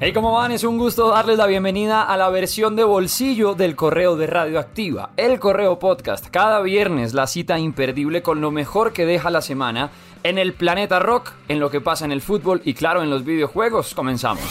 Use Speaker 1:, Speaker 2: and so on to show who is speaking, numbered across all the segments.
Speaker 1: Hey, ¿cómo van? Es un gusto darles la bienvenida a la versión de bolsillo del correo de Radioactiva, el correo podcast. Cada viernes la cita imperdible con lo mejor que deja la semana en el planeta rock, en lo que pasa en el fútbol y claro en los videojuegos. Comenzamos.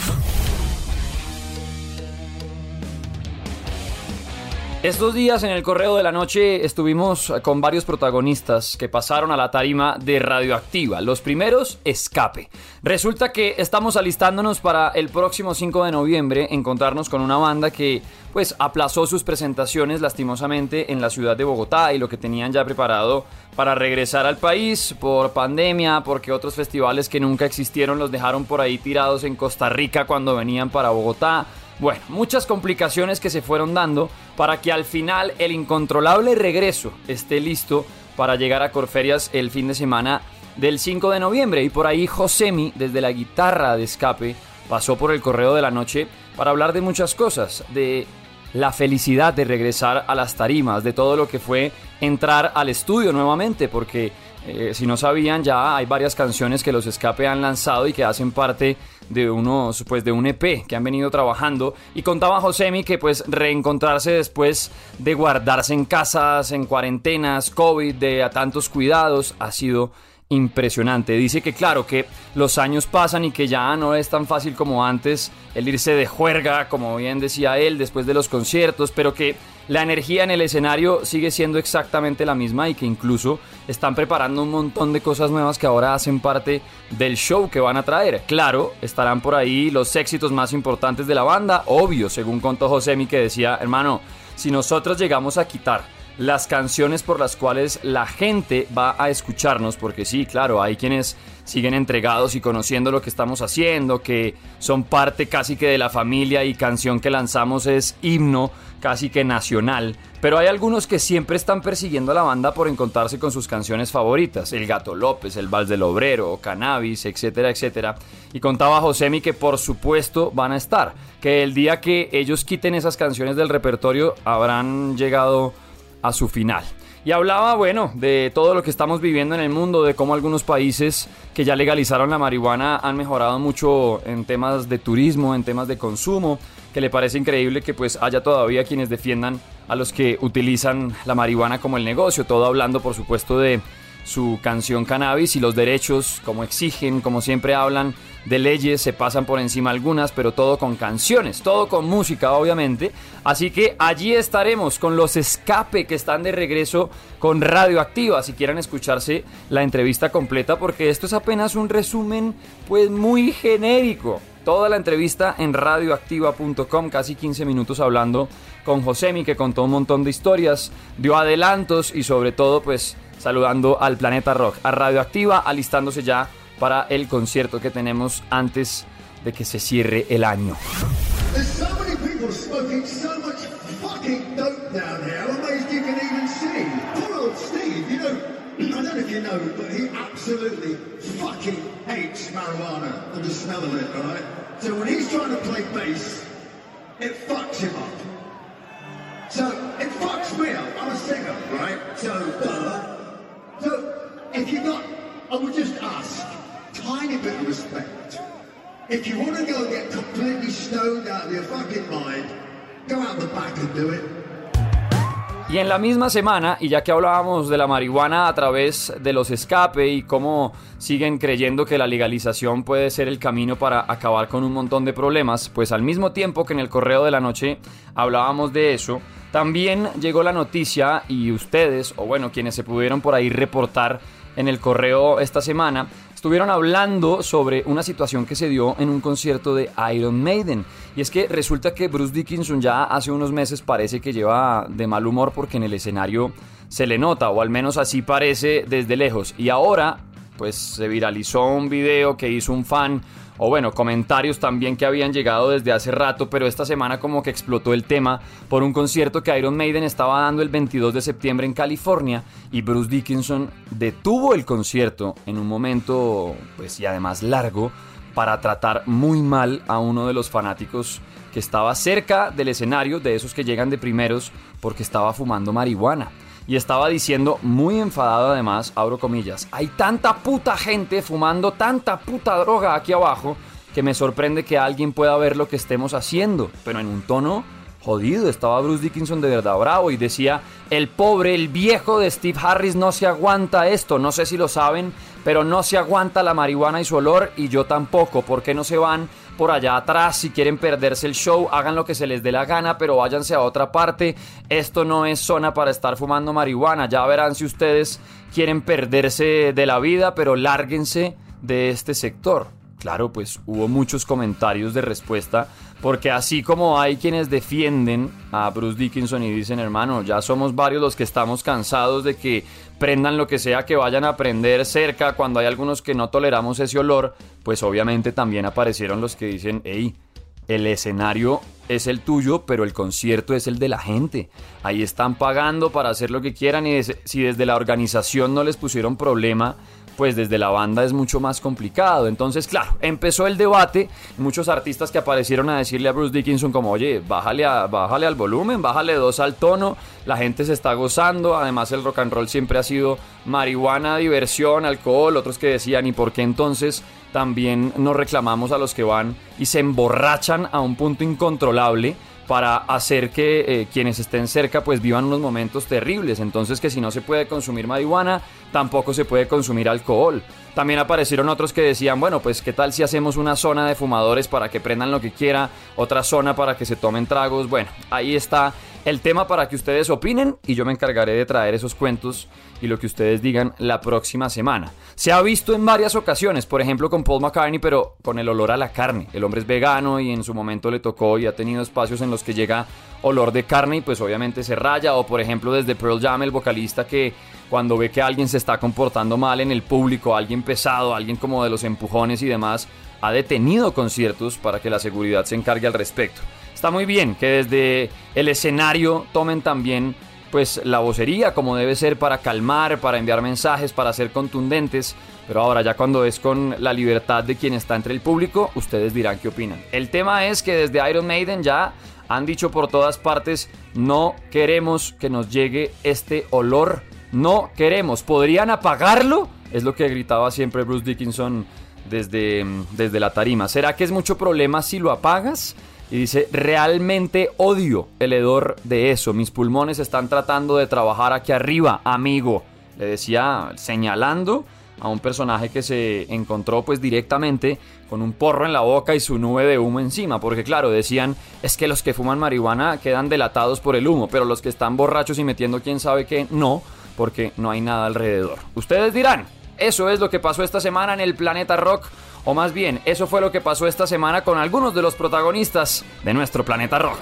Speaker 1: Estos días en el Correo de la Noche estuvimos con varios protagonistas que pasaron a la tarima de Radioactiva. Los primeros, Escape. Resulta que estamos alistándonos para el próximo 5 de noviembre encontrarnos con una banda que pues aplazó sus presentaciones lastimosamente en la ciudad de Bogotá y lo que tenían ya preparado para regresar al país por pandemia, porque otros festivales que nunca existieron los dejaron por ahí tirados en Costa Rica cuando venían para Bogotá. Bueno, muchas complicaciones que se fueron dando para que al final el incontrolable regreso esté listo para llegar a Corferias el fin de semana del 5 de noviembre. Y por ahí Josemi, desde la guitarra de escape, pasó por el correo de la noche para hablar de muchas cosas, de la felicidad de regresar a las tarimas, de todo lo que fue entrar al estudio nuevamente, porque eh, si no sabían ya hay varias canciones que los escape han lanzado y que hacen parte de unos pues de un EP que han venido trabajando y contaba Josemi que pues reencontrarse después de guardarse en casas, en cuarentenas, COVID, de a tantos cuidados ha sido impresionante. Dice que claro, que los años pasan y que ya no es tan fácil como antes el irse de juerga, como bien decía él, después de los conciertos, pero que la energía en el escenario sigue siendo exactamente la misma y que incluso están preparando un montón de cosas nuevas que ahora hacen parte del show que van a traer. Claro, estarán por ahí los éxitos más importantes de la banda, obvio, según contó Josemi que decía, hermano, si nosotros llegamos a quitar las canciones por las cuales la gente va a escucharnos, porque sí, claro, hay quienes siguen entregados y conociendo lo que estamos haciendo, que son parte casi que de la familia y canción que lanzamos es himno casi que nacional, pero hay algunos que siempre están persiguiendo a la banda por encontrarse con sus canciones favoritas, El Gato López, El Vals del Obrero, Cannabis, etcétera, etcétera. Y contaba Josemi que por supuesto van a estar, que el día que ellos quiten esas canciones del repertorio habrán llegado a su final. Y hablaba, bueno, de todo lo que estamos viviendo en el mundo, de cómo algunos países que ya legalizaron la marihuana han mejorado mucho en temas de turismo, en temas de consumo, que le parece increíble que pues haya todavía quienes defiendan a los que utilizan la marihuana como el negocio, todo hablando por supuesto de su canción Cannabis y los derechos, como exigen, como siempre hablan de leyes, se pasan por encima algunas, pero todo con canciones, todo con música, obviamente. Así que allí estaremos con los escape que están de regreso con Radioactiva, si quieren escucharse la entrevista completa, porque esto es apenas un resumen, pues muy genérico. Toda la entrevista en radioactiva.com, casi 15 minutos hablando con Josemi, que contó un montón de historias, dio adelantos y sobre todo, pues saludando al Planeta Rock, a Radioactiva, alistándose ya para el concierto que tenemos antes de que se cierre el año. It fucks him up. So it fucks me up. I'm a singer, right? So, uh, So, if you got, I would just ask, tiny bit of respect. If you want to go and get completely stoned out of your fucking mind, go out the back and do it. Y en la misma semana, y ya que hablábamos de la marihuana a través de los escape y cómo siguen creyendo que la legalización puede ser el camino para acabar con un montón de problemas, pues al mismo tiempo que en el correo de la noche hablábamos de eso, también llegó la noticia y ustedes, o bueno, quienes se pudieron por ahí reportar en el correo esta semana, estuvieron hablando sobre una situación que se dio en un concierto de Iron Maiden. Y es que resulta que Bruce Dickinson ya hace unos meses parece que lleva de mal humor porque en el escenario se le nota, o al menos así parece desde lejos. Y ahora, pues se viralizó un video que hizo un fan o bueno, comentarios también que habían llegado desde hace rato, pero esta semana como que explotó el tema por un concierto que Iron Maiden estaba dando el 22 de septiembre en California y Bruce Dickinson detuvo el concierto en un momento, pues y además largo, para tratar muy mal a uno de los fanáticos que estaba cerca del escenario, de esos que llegan de primeros, porque estaba fumando marihuana y estaba diciendo, muy enfadado además, abro comillas, hay tanta puta gente fumando tanta puta droga aquí abajo que me sorprende que alguien pueda ver lo que estemos haciendo, pero en un tono jodido. Estaba Bruce Dickinson de verdad bravo y decía, el pobre, el viejo de Steve Harris no se aguanta esto. No sé si lo saben, pero no se aguanta la marihuana y su olor y yo tampoco. ¿Por qué no se van por allá atrás? Si quieren perderse el show, hagan lo que se les dé la gana, pero váyanse a otra parte. Esto no es zona para estar fumando marihuana. Ya verán si ustedes quieren perderse de la vida, pero lárguense de este sector. Claro, pues hubo muchos comentarios de respuesta, porque así como hay quienes defienden a Bruce Dickinson y dicen, hermano, ya somos varios los que estamos cansados de que prendan lo que sea que vayan a aprender cerca, cuando hay algunos que no toleramos ese olor, pues obviamente también aparecieron los que dicen, hey, el escenario es el tuyo, pero el concierto es el de la gente. Ahí están pagando para hacer lo que quieran y si desde la organización no les pusieron problema, pues desde la banda es mucho más complicado. Entonces, claro, empezó el debate, muchos artistas que aparecieron a decirle a Bruce Dickinson como, oye, bájale, a, bájale al volumen, bájale dos al tono, la gente se está gozando, además el rock and roll siempre ha sido marihuana, diversión, alcohol, otros que decían, ¿y por qué entonces también nos reclamamos a los que van y se emborrachan a un punto incontrolable? Para hacer que eh, quienes estén cerca pues vivan unos momentos terribles. Entonces que si no se puede consumir marihuana, tampoco se puede consumir alcohol. También aparecieron otros que decían, bueno, pues qué tal si hacemos una zona de fumadores para que prendan lo que quiera, otra zona para que se tomen tragos. Bueno, ahí está el tema para que ustedes opinen y yo me encargaré de traer esos cuentos y lo que ustedes digan la próxima semana. Se ha visto en varias ocasiones, por ejemplo con Paul McCartney, pero con el olor a la carne. El hombre es vegano y en su momento le tocó y ha tenido espacios en los que llega olor de carne y pues obviamente se raya. O por ejemplo desde Pearl Jam, el vocalista que cuando ve que alguien se está comportando mal en el público, alguien pesado, alguien como de los empujones y demás, ha detenido conciertos para que la seguridad se encargue al respecto está muy bien que desde el escenario tomen también pues la vocería como debe ser para calmar, para enviar mensajes, para ser contundentes, pero ahora ya cuando es con la libertad de quien está entre el público, ustedes dirán qué opinan. El tema es que desde Iron Maiden ya han dicho por todas partes, no queremos que nos llegue este olor, no queremos, ¿podrían apagarlo? Es lo que gritaba siempre Bruce Dickinson desde, desde la tarima. ¿Será que es mucho problema si lo apagas? Y dice, realmente odio el hedor de eso. Mis pulmones están tratando de trabajar aquí arriba, amigo. Le decía señalando a un personaje que se encontró pues directamente con un porro en la boca y su nube de humo encima. Porque claro, decían, es que los que fuman marihuana quedan delatados por el humo, pero los que están borrachos y metiendo quién sabe qué, no, porque no hay nada alrededor. Ustedes dirán, eso es lo que pasó esta semana en el planeta rock. O más bien, eso fue lo que pasó esta semana con algunos de los protagonistas de nuestro planeta rock.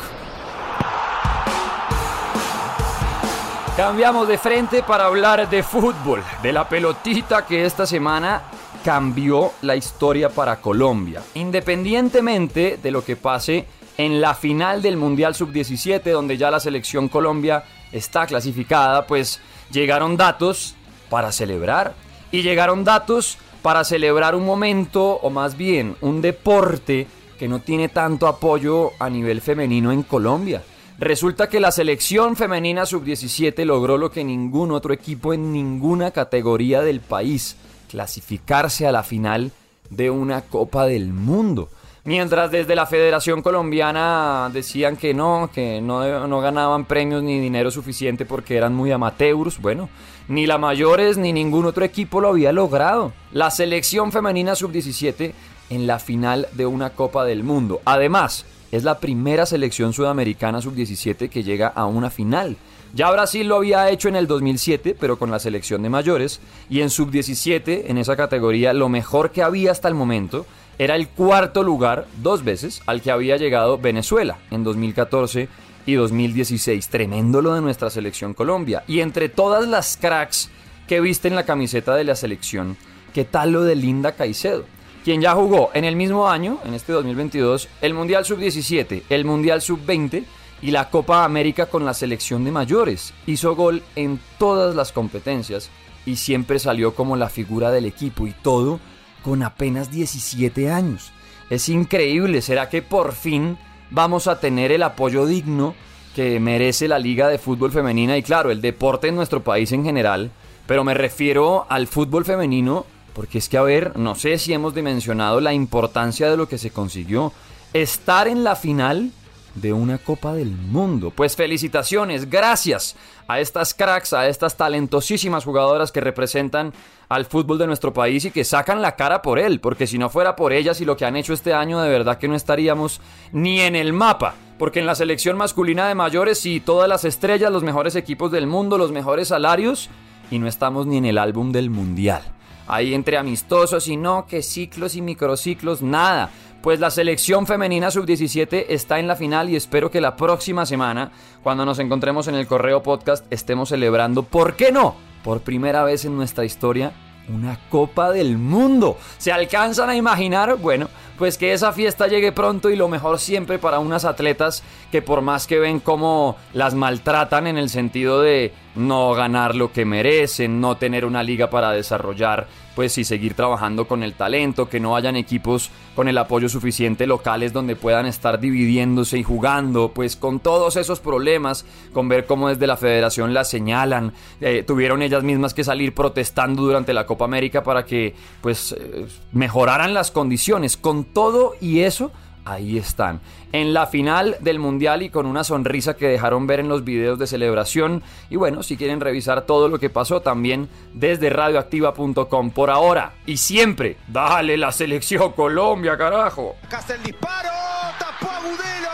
Speaker 1: Cambiamos de frente para hablar de fútbol, de la pelotita que esta semana cambió la historia para Colombia. Independientemente de lo que pase en la final del Mundial Sub-17, donde ya la selección Colombia está clasificada, pues llegaron datos para celebrar y llegaron datos para celebrar un momento, o más bien un deporte que no tiene tanto apoyo a nivel femenino en Colombia. Resulta que la selección femenina sub-17 logró lo que ningún otro equipo en ninguna categoría del país, clasificarse a la final de una Copa del Mundo. Mientras desde la Federación Colombiana decían que no, que no, ganaban premios ni dinero suficiente porque eran muy amateurs, bueno, ni la Mayores ni ningún otro equipo lo había logrado. La selección femenina sub-17 en la final de una Copa del Mundo. Además, es la primera selección sudamericana sub-17 que llega a una final. Ya Brasil lo había hecho en el 2007, pero con la selección de mayores. Y en sub-17, en esa categoría, lo mejor que había hasta el momento era el cuarto lugar, dos veces, al que había llegado Venezuela en 2014 y 2016. Tremendo lo de nuestra selección Colombia. Y entre todas las cracks que viste en la camiseta de la selección, ¿qué tal lo de Linda Caicedo? Quien ya jugó en el mismo año, en este 2022, el Mundial Sub-17, el Mundial Sub-20 y la Copa América con la selección de mayores. Hizo gol en todas las competencias y siempre salió como la figura del equipo y todo con apenas 17 años. Es increíble, ¿será que por fin vamos a tener el apoyo digno que merece la Liga de Fútbol Femenina y claro, el deporte en nuestro país en general, pero me refiero al fútbol femenino Porque es que, a ver, no sé si hemos dimensionado la importancia de lo que se consiguió. Estar en la final de una Copa del Mundo. Pues felicitaciones, gracias a estas cracks, a estas talentosísimas jugadoras que representan al fútbol de nuestro país y que sacan la cara por él, porque si no fuera por ellas y lo que han hecho este año, de verdad que no estaríamos ni en el mapa. Porque en la selección masculina de mayores y todas las estrellas, los mejores equipos del mundo, los mejores salarios, y no estamos ni en el álbum del mundial. Ahí entre amistosos y no, que ciclos y microciclos, nada. Pues la selección femenina sub-17 está en la final y espero que la próxima semana, cuando nos encontremos en el Correo Podcast, estemos celebrando, ¿por qué no? Por primera vez en nuestra historia, una Copa del Mundo. ¿Se alcanzan a imaginar? Bueno, pues que esa fiesta llegue pronto y lo mejor siempre para unas atletas que por más que ven cómo las maltratan en el sentido de no ganar lo que merecen, no tener una liga para desarrollar pues sí, seguir trabajando con el talento, que no hayan equipos con el apoyo suficiente locales donde puedan estar dividiéndose y jugando, pues con todos esos problemas, con ver cómo desde la federación la señalan, eh, tuvieron ellas mismas que salir protestando durante la Copa América para que pues eh, mejoraran las condiciones, con todo y eso ahí están. En la final del Mundial y con una sonrisa que dejaron ver en los videos de celebración. Y bueno, si quieren revisar todo lo que pasó también desde radioactiva.com. Por ahora y siempre, dale la selección Colombia, carajo.
Speaker 2: Acá el disparo, tapó Agudelo.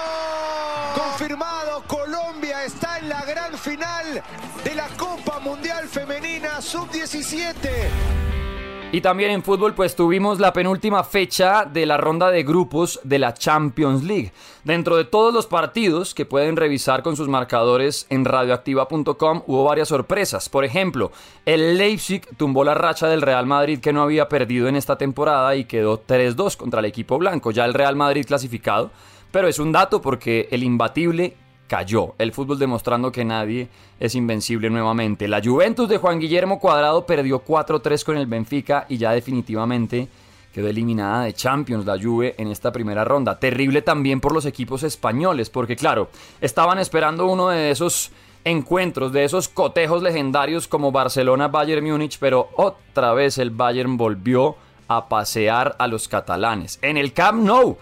Speaker 2: Confirmado, Colombia está en la gran final de la Copa Mundial Femenina Sub-17.
Speaker 1: Y también en fútbol pues tuvimos la penúltima fecha de la ronda de grupos de la Champions League. Dentro de todos los partidos que pueden revisar con sus marcadores en radioactiva.com hubo varias sorpresas. Por ejemplo, el Leipzig tumbó la racha del Real Madrid que no había perdido en esta temporada y quedó 3-2 contra el equipo blanco. Ya el Real Madrid clasificado. Pero es un dato porque el imbatible cayó. El fútbol demostrando que nadie es invencible nuevamente. La Juventus de Juan Guillermo Cuadrado perdió 4-3 con el Benfica y ya definitivamente quedó eliminada de Champions la Juve en esta primera ronda. Terrible también por los equipos españoles, porque claro, estaban esperando uno de esos encuentros, de esos cotejos legendarios como Barcelona-Bayern Múnich, pero otra vez el Bayern volvió a pasear a los catalanes. En el Camp Nou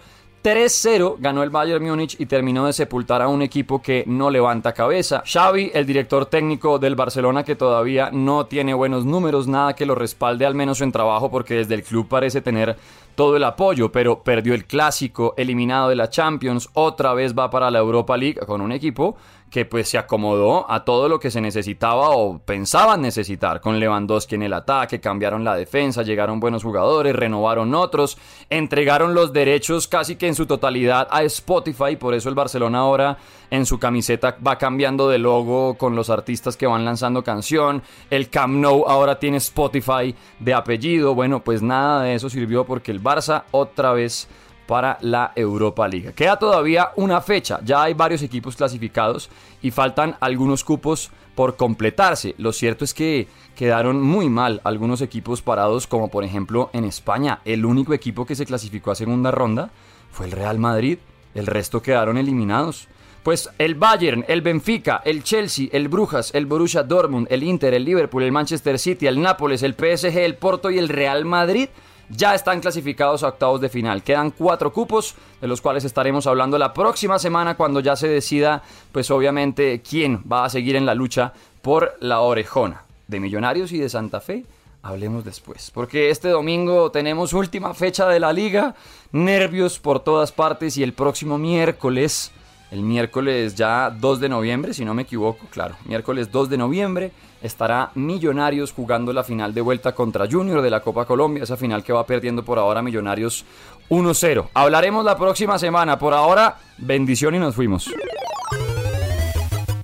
Speaker 1: 3-0 ganó el Bayern Múnich y terminó de sepultar a un equipo que no levanta cabeza. Xavi, el director técnico del Barcelona que todavía no tiene buenos números, nada que lo respalde al menos en trabajo porque desde el club parece tener todo el apoyo, pero perdió el clásico, eliminado de la Champions, otra vez va para la Europa League con un equipo que pues se acomodó a todo lo que se necesitaba o pensaban necesitar con Lewandowski en el ataque, cambiaron la defensa, llegaron buenos jugadores, renovaron otros, entregaron los derechos casi que en su totalidad a Spotify, por eso el Barcelona ahora en su camiseta va cambiando de logo con los artistas que van lanzando canción, el Camp Nou ahora tiene Spotify de apellido, bueno, pues nada de eso sirvió porque el Barça otra vez para la Europa League. Queda todavía una fecha, ya hay varios equipos clasificados y faltan algunos cupos por completarse. Lo cierto es que quedaron muy mal algunos equipos parados, como por ejemplo en España. El único equipo que se clasificó a segunda ronda fue el Real Madrid, el resto quedaron eliminados. Pues el Bayern, el Benfica, el Chelsea, el Brujas, el Borussia Dortmund, el Inter, el Liverpool, el Manchester City, el Nápoles, el PSG, el Porto y el Real Madrid ya están clasificados a octavos de final. Quedan cuatro cupos, de los cuales estaremos hablando la próxima semana cuando ya se decida, pues obviamente, quién va a seguir en la lucha por la orejona. De Millonarios y de Santa Fe, hablemos después. Porque este domingo tenemos última fecha de la liga, nervios por todas partes y el próximo miércoles el miércoles ya 2 de noviembre, si no me equivoco, claro, miércoles 2 de noviembre estará Millonarios jugando la final de vuelta contra Junior de la Copa Colombia, esa final que va perdiendo por ahora Millonarios 1-0. Hablaremos la próxima semana, por ahora, bendición y nos fuimos.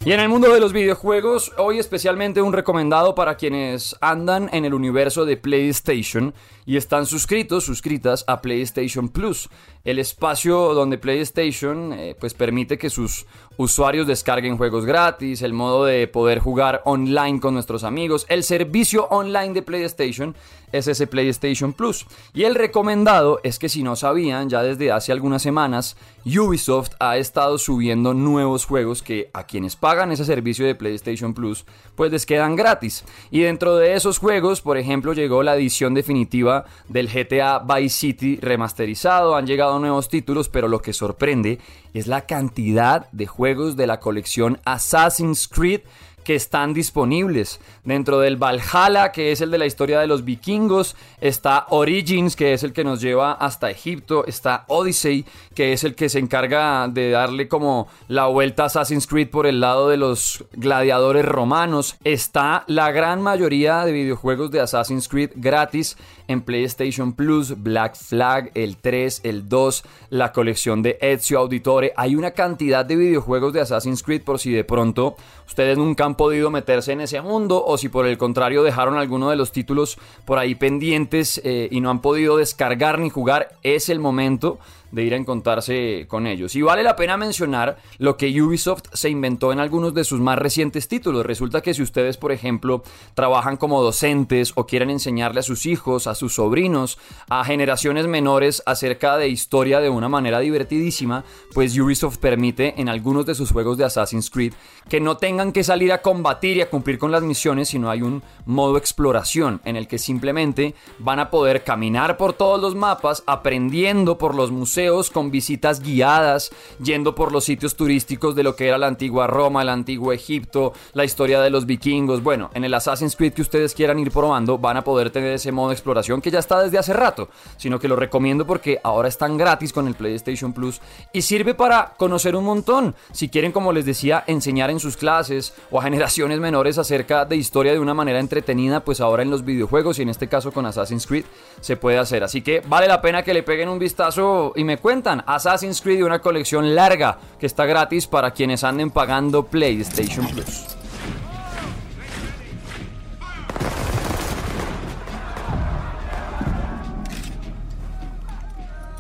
Speaker 1: Y en el mundo de los videojuegos, hoy especialmente un recomendado para quienes andan en el universo de PlayStation y están suscritos, suscritas a PlayStation Plus, el espacio donde PlayStation eh, pues permite que sus usuarios descarguen juegos gratis, el modo de poder jugar online con nuestros amigos, el servicio online de PlayStation es ese PlayStation Plus. Y el recomendado es que si no sabían, ya desde hace algunas semanas Ubisoft ha estado subiendo nuevos juegos que a quienes pagan pagan ese servicio de PlayStation Plus, pues les quedan gratis. Y dentro de esos juegos, por ejemplo, llegó la edición definitiva del GTA Vice City remasterizado, han llegado nuevos títulos, pero lo que sorprende es la cantidad de juegos de la colección Assassin's Creed que están disponibles. Dentro del Valhalla, que es el de la historia de los vikingos, está Origins, que es el que nos lleva hasta Egipto, está Odyssey, que es el que se encarga de darle como la vuelta a Assassin's Creed por el lado de los gladiadores romanos, está la gran mayoría de videojuegos de Assassin's Creed gratis en PlayStation Plus, Black Flag, el 3, el 2, la colección de Ezio Auditore. Hay una cantidad de videojuegos de Assassin's Creed por si de pronto ustedes nunca han podido meterse en ese mundo o si por el contrario dejaron alguno de los títulos por ahí pendientes eh, y no han podido descargar ni jugar, es el momento de ir a encontrarse con ellos. Y vale la pena mencionar lo que Ubisoft se inventó en algunos de sus más recientes títulos. Resulta que si ustedes, por ejemplo, trabajan como docentes o quieren enseñarle a sus hijos, a sus sobrinos, a generaciones menores acerca de historia de una manera divertidísima, pues Ubisoft permite en algunos de sus juegos de Assassin's Creed que no tengan que salir a combatir y a cumplir con las misiones, sino hay un modo exploración en el que simplemente van a poder caminar por todos los mapas, aprendiendo por los museos, con visitas guiadas, yendo por los sitios turísticos de lo que era la antigua Roma, el antiguo Egipto, la historia de los vikingos. Bueno, en el Assassin's Creed que ustedes quieran ir probando, van a poder tener ese modo de exploración que ya está desde hace rato, sino que lo recomiendo porque ahora están gratis con el PlayStation Plus y sirve para conocer un montón. Si quieren, como les decía, enseñar en sus clases o a generaciones menores acerca de historia de una manera entretenida, pues ahora en los videojuegos y en este caso con Assassin's Creed se puede hacer. Así que vale la pena que le peguen un vistazo y cuentan, Assassin's Creed una colección larga que está gratis para quienes anden pagando PlayStation Plus.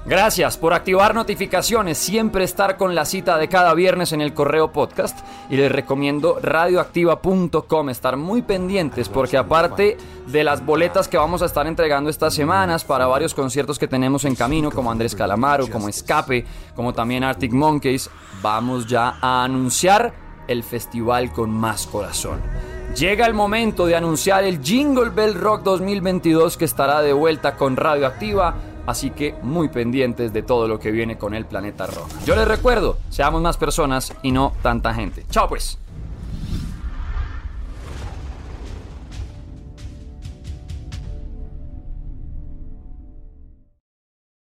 Speaker 1: Gracias por activar notificaciones, siempre estar con la cita de cada viernes en el correo podcast. Y les recomiendo radioactiva.com, estar muy pendientes porque aparte de las boletas que vamos a estar entregando estas semanas para varios conciertos que tenemos en camino como Andrés Calamaro, como Escape, como también Arctic Monkeys, vamos ya a anunciar el festival con más corazón. Llega el momento de anunciar el Jingle Bell Rock 2022 que estará de vuelta con Radioactiva Así que muy pendientes de todo lo que viene con el planeta rojo. Yo les recuerdo, seamos más personas y no tanta gente. Chao pues.